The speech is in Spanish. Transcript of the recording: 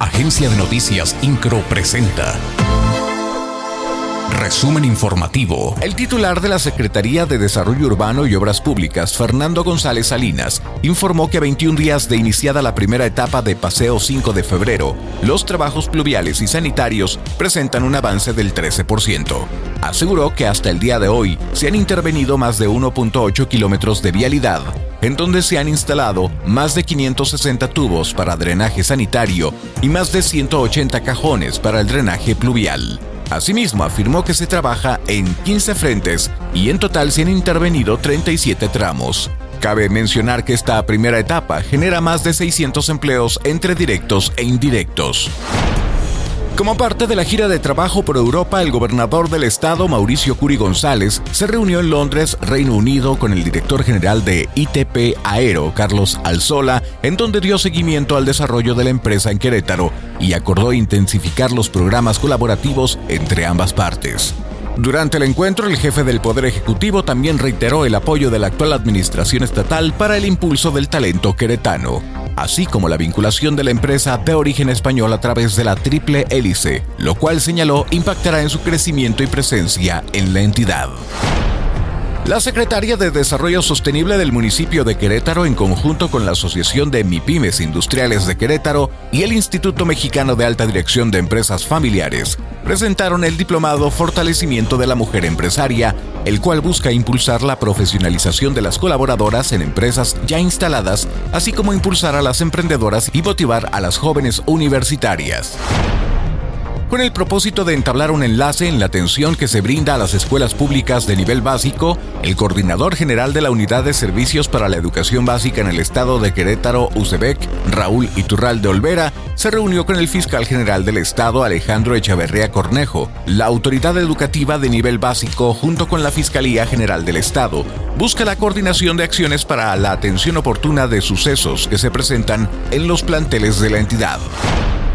Agencia de Noticias Incro presenta. Resumen informativo. El titular de la Secretaría de Desarrollo Urbano y Obras Públicas, Fernando González Salinas, informó que a 21 días de iniciada la primera etapa de Paseo 5 de febrero, los trabajos pluviales y sanitarios presentan un avance del 13%. Aseguró que hasta el día de hoy se han intervenido más de 1.8 kilómetros de vialidad, en donde se han instalado más de 560 tubos para drenaje sanitario y más de 180 cajones para el drenaje pluvial. Asimismo, afirmó que se trabaja en 15 frentes y en total se han intervenido 37 tramos. Cabe mencionar que esta primera etapa genera más de 600 empleos entre directos e indirectos. Como parte de la gira de trabajo por Europa, el gobernador del estado, Mauricio Curi González, se reunió en Londres, Reino Unido, con el director general de ITP Aero, Carlos Alzola, en donde dio seguimiento al desarrollo de la empresa en Querétaro y acordó intensificar los programas colaborativos entre ambas partes. Durante el encuentro, el jefe del Poder Ejecutivo también reiteró el apoyo de la actual administración estatal para el impulso del talento queretano así como la vinculación de la empresa de origen español a través de la triple hélice, lo cual señaló impactará en su crecimiento y presencia en la entidad. La secretaria de Desarrollo Sostenible del municipio de Querétaro, en conjunto con la Asociación de MIPIMES Industriales de Querétaro y el Instituto Mexicano de Alta Dirección de Empresas Familiares, presentaron el diplomado Fortalecimiento de la Mujer Empresaria, el cual busca impulsar la profesionalización de las colaboradoras en empresas ya instaladas, así como impulsar a las emprendedoras y motivar a las jóvenes universitarias con el propósito de entablar un enlace en la atención que se brinda a las escuelas públicas de nivel básico, el coordinador general de la Unidad de Servicios para la Educación Básica en el estado de Querétaro, Ucebec, Raúl Iturral de Olvera, se reunió con el fiscal general del estado, Alejandro Echaverría Cornejo. La autoridad educativa de nivel básico, junto con la Fiscalía General del Estado, busca la coordinación de acciones para la atención oportuna de sucesos que se presentan en los planteles de la entidad.